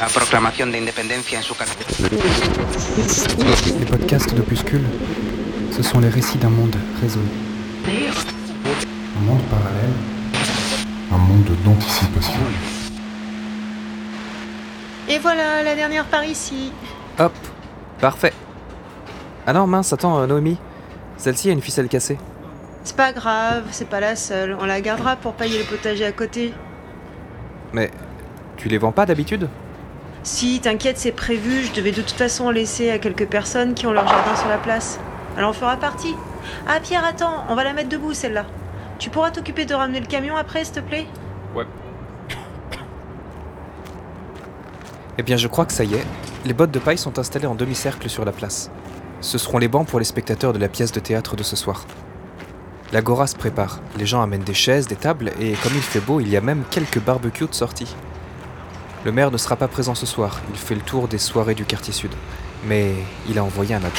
La proclamación de independencia en su caractère. Les podcasts d'Opuscule, ce sont les récits d'un monde résolu. Un monde parallèle. Un monde d'anticipation. Et voilà, la dernière par ici. Hop, parfait. Ah non, mince, attends, euh, Noémie. Celle-ci a une ficelle cassée. C'est pas grave, c'est pas la seule. On la gardera pour pailler le potager à côté. Mais tu les vends pas d'habitude Si, t'inquiète, c'est prévu. Je devais de toute façon en laisser à quelques personnes qui ont leur jardin sur la place. Elle en fera partie. Ah, Pierre, attends, on va la mettre debout, celle-là. Tu pourras t'occuper de ramener le camion après, s'il te plaît Ouais. Eh bien, je crois que ça y est. Les bottes de paille sont installées en demi-cercle sur la place. Ce seront les bancs pour les spectateurs de la pièce de théâtre de ce soir. L'agora se prépare. Les gens amènent des chaises, des tables, et comme il fait beau, il y a même quelques barbecues de sortie. Le maire ne sera pas présent ce soir. Il fait le tour des soirées du quartier sud. Mais il a envoyé un adjoint.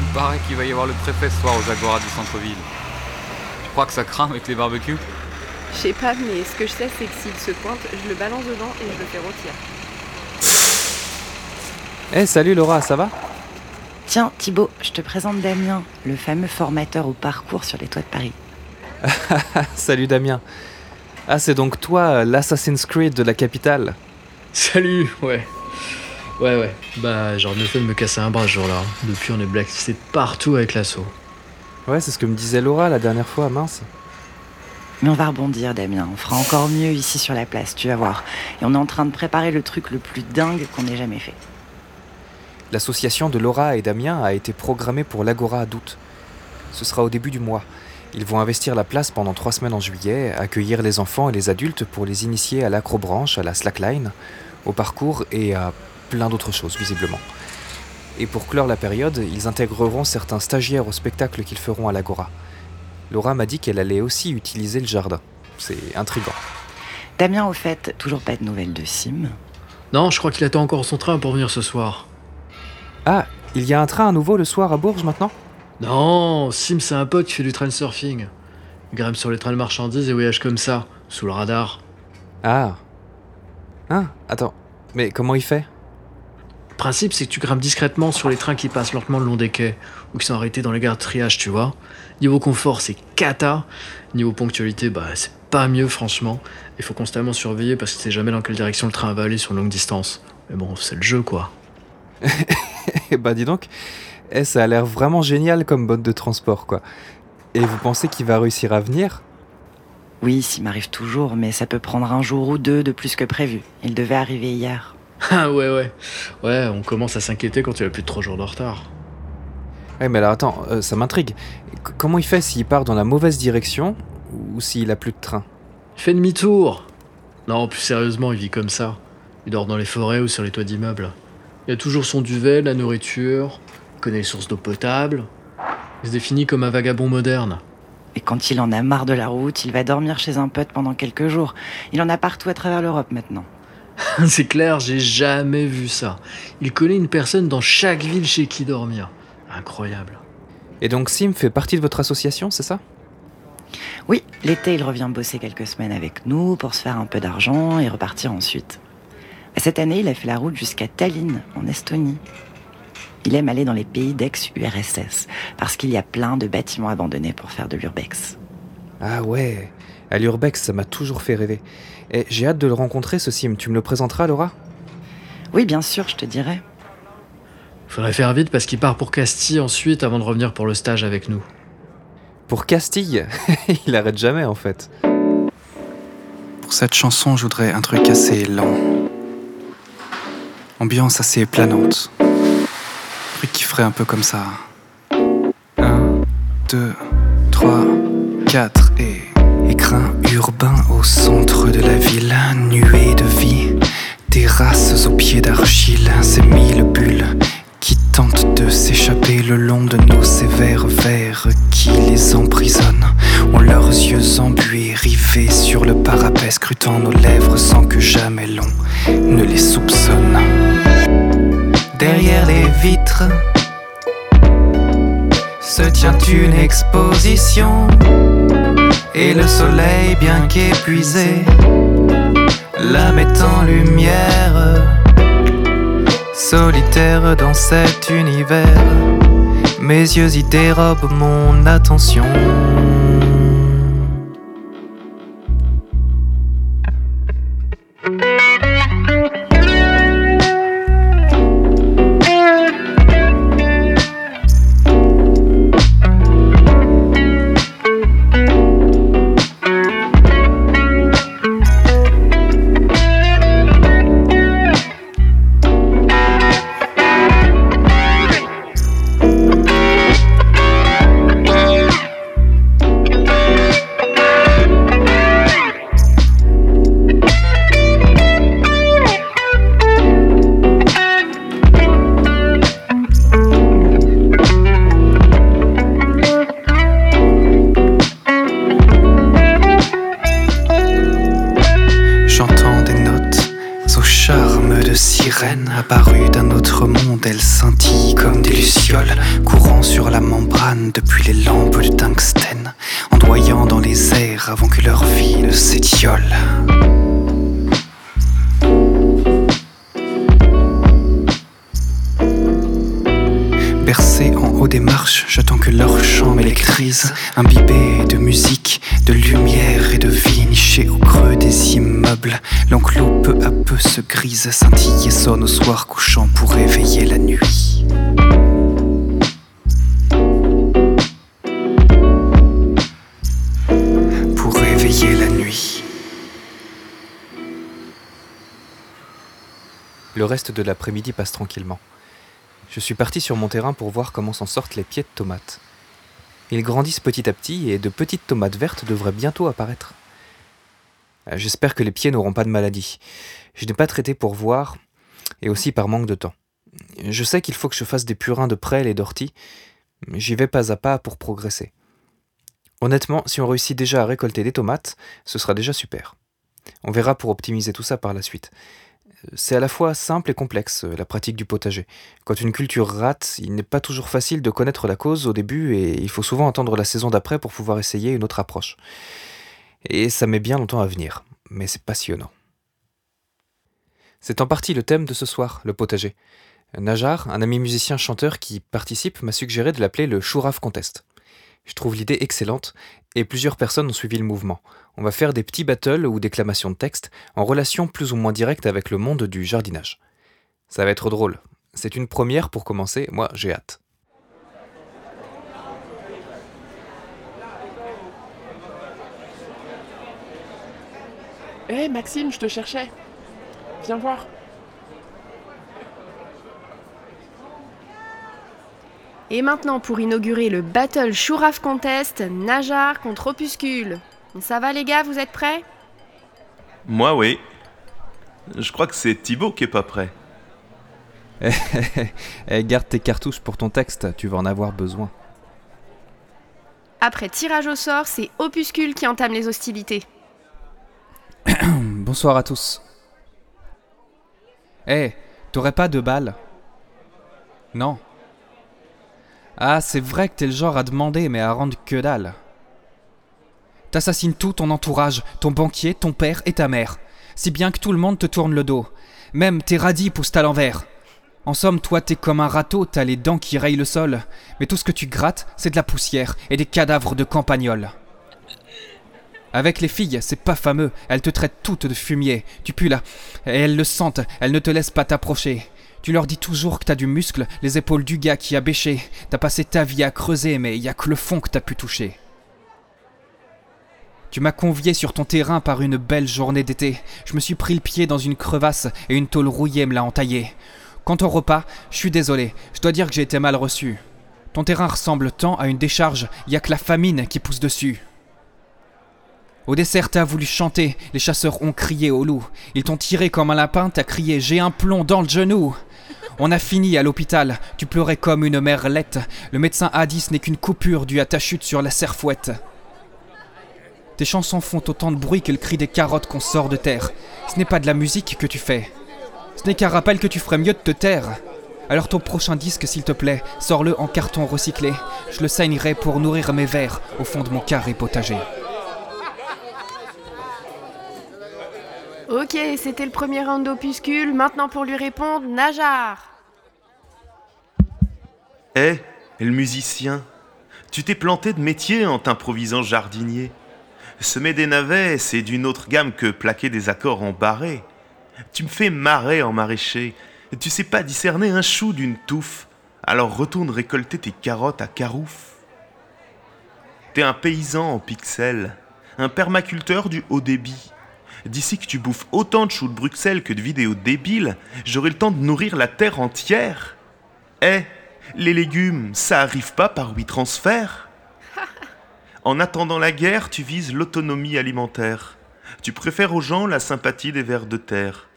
Il paraît qu'il va y avoir le préfet ce soir aux Agora du centre-ville. Tu crois que ça craint avec les barbecues? Je sais pas, mais ce que je sais, c'est que s'il se pointe, je le balance dedans et je le fais rôtir. Eh, salut Laura, ça va? Tiens, Thibaut, je te présente Damien, le fameux formateur au parcours sur les toits de Paris. Salut Damien. Ah, c'est donc toi, euh, l'Assassin's Creed de la capitale Salut, ouais. Ouais, ouais. Bah, j'aurais mieux fait de me casser un bras ce jour-là. Depuis, on est blacklisté partout avec l'assaut. Ouais, c'est ce que me disait Laura la dernière fois, mince. Mais on va rebondir, Damien. On fera encore mieux ici sur la place, tu vas voir. Et on est en train de préparer le truc le plus dingue qu'on ait jamais fait. L'association de Laura et Damien a été programmée pour l'Agora d'août. Ce sera au début du mois. Ils vont investir la place pendant trois semaines en juillet, accueillir les enfants et les adultes pour les initier à l'acrobranche, à la slackline, au parcours et à plein d'autres choses, visiblement. Et pour clore la période, ils intégreront certains stagiaires au spectacle qu'ils feront à l'Agora. Laura m'a dit qu'elle allait aussi utiliser le jardin. C'est intriguant. Damien, au fait, toujours pas de nouvelles de Sim. Non, je crois qu'il attend encore son train pour venir ce soir. Ah, il y a un train à nouveau le soir à Bourges maintenant? Non, Sim, c'est un pote qui fait du train surfing. Il grimpe sur les trains de marchandises et voyage comme ça, sous le radar. Ah. Ah, attends. Mais comment il fait? Le principe, c'est que tu grimpes discrètement sur les trains qui passent lentement le long des quais, ou qui sont arrêtés dans les gares de triage, tu vois. Niveau confort, c'est cata. Niveau ponctualité, bah, c'est pas mieux, franchement. Il faut constamment surveiller parce que tu sais jamais dans quelle direction le train va aller sur longue distance. Mais bon, c'est le jeu, quoi. Eh bah dis donc, eh, ça a l'air vraiment génial comme mode de transport, quoi. Et vous pensez qu'il va réussir à venir? Oui, Sim arrive toujours, mais ça peut prendre un jour ou deux de plus que prévu. Il devait arriver hier. Ah ouais, ouais. Ouais, on commence à s'inquiéter quand il a plus de 3 jours de retard. Ouais, mais alors attends, euh, ça m'intrigue. Comment il fait s'il part dans la mauvaise direction ou s'il a plus de train? Il fait demi-tour Non, plus sérieusement, il vit comme ça. Il dort dans les forêts ou sur les toits d'immeubles. Il a toujours son duvet, la nourriture, connaît les sources d'eau potable. Il se définit comme un vagabond moderne. Et quand il en a marre de la route, il va dormir chez un pote pendant quelques jours. Il en a partout à travers l'Europe maintenant. C'est clair, j'ai jamais vu ça. Il connaît une personne dans chaque ville chez qui dormir. Incroyable. Et donc Sim fait partie de votre association, c'est ça? Oui, l'été, il revient bosser quelques semaines avec nous pour se faire un peu d'argent et repartir ensuite. Cette année, il a fait la route jusqu'à Tallinn, en Estonie. Il aime aller dans les pays d'ex-URSS, parce qu'il y a plein de bâtiments abandonnés pour faire de l'urbex. Ah ouais, à l'Urbex, ça m'a toujours fait rêver. Et j'ai hâte de le rencontrer, ce Sim. Tu me le présenteras, Laura? Oui, bien sûr, je te dirai. Faudrait faire vite parce qu'il part pour Castille ensuite avant de revenir pour le stage avec nous. Pour Castille? Il arrête jamais, en fait. Pour cette chanson, je voudrais un truc assez lent. Ambiance assez planante. Qui ferait un peu comme ça. 1, 2, 3, 4 et. Écrin urbain au centre de la ville, nuée de vie. Terrasses au pied d'argile, ces mille bulles qui tentent de s'échapper le long de nos sévères vers qui les emprisonnent. Ont leurs yeux embués, rivés sur le parapet, scrutant nos lèvres sans que jamais l'on ne les soupçonne. Derrière les vitres se tient une exposition Et le soleil, bien qu'épuisé, la met en lumière. Solitaire dans cet univers, mes yeux y dérobent mon attention. Apparues d'un autre monde. Elles scintillent comme des lucioles, courant sur la membrane depuis les lampes de tungstène, ondoyant dans les airs avant que leur vie ne s'étiole. Bercé en haut des marches, j'attends que leur chant m'électrise, imbibé de musique, de lumière et de vie, niché au creux des immeubles. L'enclos peu à peu se grise, scintille et sonne au soir couchant pour réveiller la nuit. Pour réveiller la nuit. Le reste de l'après-midi passe tranquillement. Je suis parti sur mon terrain pour voir comment s'en sortent les pieds de tomates. Ils grandissent petit à petit et de petites tomates vertes devraient bientôt apparaître. Euh, J'espère que les pieds n'auront pas de maladie. Je n'ai pas traité pour voir et aussi par manque de temps. Je sais qu'il faut que je fasse des purins de prêles et d'orties, mais j'y vais pas à pas pour progresser. Honnêtement, si on réussit déjà à récolter des tomates, ce sera déjà super. On verra pour optimiser tout ça par la suite. C'est à la fois simple et complexe, euh, la pratique du potager. Quand une culture rate, il n'est pas toujours facile de connaître la cause au début et il faut souvent attendre la saison d'après pour pouvoir essayer une autre approche. Et ça met bien longtemps à venir, mais c'est passionnant. C'est en partie le thème de ce soir, le potager. Najar, un ami musicien chanteur qui participe, m'a suggéré de l'appeler le Chouraf Contest. Je trouve l'idée excellente et plusieurs personnes ont suivi le mouvement. On va faire des petits battles ou déclamations de texte en relation plus ou moins directe avec le monde du jardinage. Ça va être drôle. C'est une première pour commencer, moi j'ai hâte. Hé Maxime, je te cherchais. Viens voir. Et maintenant, pour inaugurer le Battle Chouraf Contest, Najar contre Opuscule. Ça va les gars, vous êtes prêts? Moi, oui. Je crois que c'est Thibaut qui est pas prêt. Eh, garde tes cartouches pour ton texte, tu vas en avoir besoin. Après tirage au sort, c'est Opuscule qui entame les hostilités. Bonsoir à tous. Eh, t'aurais pas de balles Non. Ah, c'est vrai que t'es le genre à demander, mais à rendre que dalle. T'assassines tout ton entourage, ton banquier, ton père et ta mère. Si bien que tout le monde te tourne le dos. Même tes radis poussent à l'envers. En somme, toi, t'es comme un râteau, t'as les dents qui rayent le sol. Mais tout ce que tu grattes, c'est de la poussière et des cadavres de campagnols. Avec les filles, c'est pas fameux, elles te traitent toutes de fumier. Tu pues là, et elles le sentent, elles ne te laissent pas t'approcher. Tu leur dis toujours que t'as du muscle, les épaules du gars qui a bêché. T'as passé ta vie à creuser, mais y a que le fond que t'as pu toucher. Tu m'as convié sur ton terrain par une belle journée d'été. Je me suis pris le pied dans une crevasse et une tôle rouillée me l'a entaillé. Quant au repas, je suis désolé, je dois dire que j'ai été mal reçu. Ton terrain ressemble tant à une décharge, y a que la famine qui pousse dessus. Au dessert, t'as voulu chanter, les chasseurs ont crié au loup. Ils t'ont tiré comme un lapin, t'as crié J'ai un plomb dans le genou. On a fini à l'hôpital. Tu pleurais comme une mère laite. Le médecin Hadis n'est qu'une coupure due à ta chute sur la serfouette. Tes chansons font autant de bruit que le cri des carottes qu'on sort de terre. Ce n'est pas de la musique que tu fais. Ce n'est qu'un rappel que tu ferais mieux de te taire. Alors ton prochain disque, s'il te plaît, sors-le en carton recyclé. Je le saignerai pour nourrir mes vers au fond de mon carré potager. Ok, c'était le premier round d'opuscule. Maintenant pour lui répondre, Najar. Eh, le musicien, tu t'es planté de métier en t'improvisant jardinier. Semer des navets, c'est d'une autre gamme que plaquer des accords en barré. Tu me fais marrer en maraîcher. Tu sais pas discerner un chou d'une touffe. Alors retourne récolter tes carottes à carouf. T'es un paysan en pixels, un permaculteur du haut débit. D'ici que tu bouffes autant de choux de Bruxelles que de vidéos débiles, j'aurai le temps de nourrir la terre entière. Eh, les légumes, ça arrive pas par huit transferts En attendant la guerre, tu vises l'autonomie alimentaire. Tu préfères aux gens la sympathie des vers de terre.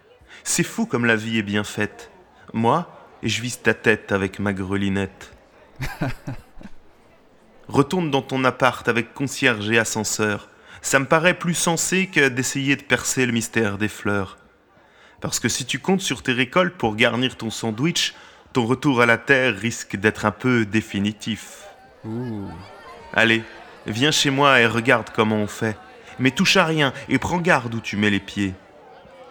C'est fou comme la vie est bien faite. Moi, je vise ta tête avec ma grelinette. Retourne dans ton appart avec concierge et ascenseur. Ça me paraît plus sensé que d'essayer de percer le mystère des fleurs. Parce que si tu comptes sur tes récoltes pour garnir ton sandwich, ton retour à la terre risque d'être un peu définitif. Allez, viens chez moi et regarde comment on fait. Mais touche à rien et prends garde où tu mets les pieds.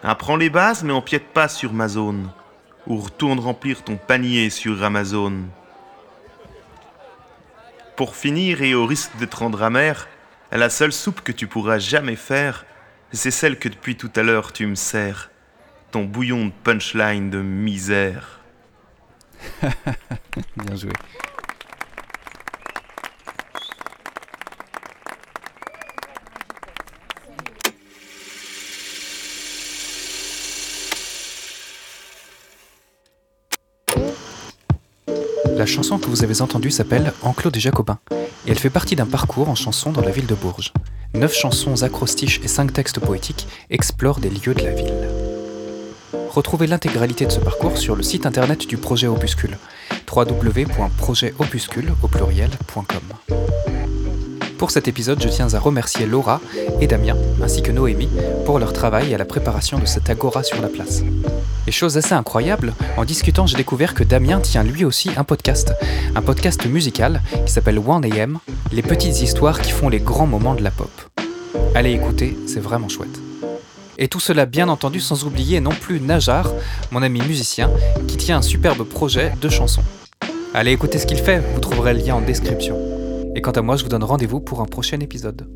Apprends les bases mais empiète pas sur ma zone. Ou retourne remplir ton panier sur Amazon. Pour finir et au risque d'être rendre amer, la seule soupe que tu pourras jamais faire, c'est celle que depuis tout à l'heure tu me sers. Ton bouillon de punchline de misère. Bien joué. La chanson que vous avez entendue s'appelle Enclos des Jacobins et elle fait partie d'un parcours en chansons dans la ville de Bourges. Neuf chansons acrostiches et cinq textes poétiques explorent des lieux de la ville. Retrouvez l'intégralité de ce parcours sur le site internet du projet Opuscule www.projetopuscule. Pour cet épisode, je tiens à remercier Laura et Damien, ainsi que Noémie, pour leur travail à la préparation de cette agora sur la place. Et chose assez incroyable, en discutant, j'ai découvert que Damien tient lui aussi un podcast, un podcast musical qui s'appelle 1AM, les petites histoires qui font les grands moments de la pop. Allez écouter, c'est vraiment chouette. Et tout cela bien entendu sans oublier non plus Najar, mon ami musicien, qui tient un superbe projet de chansons. Allez écouter ce qu'il fait, vous trouverez le lien en description. Et quant à moi, je vous donne rendez-vous pour un prochain épisode.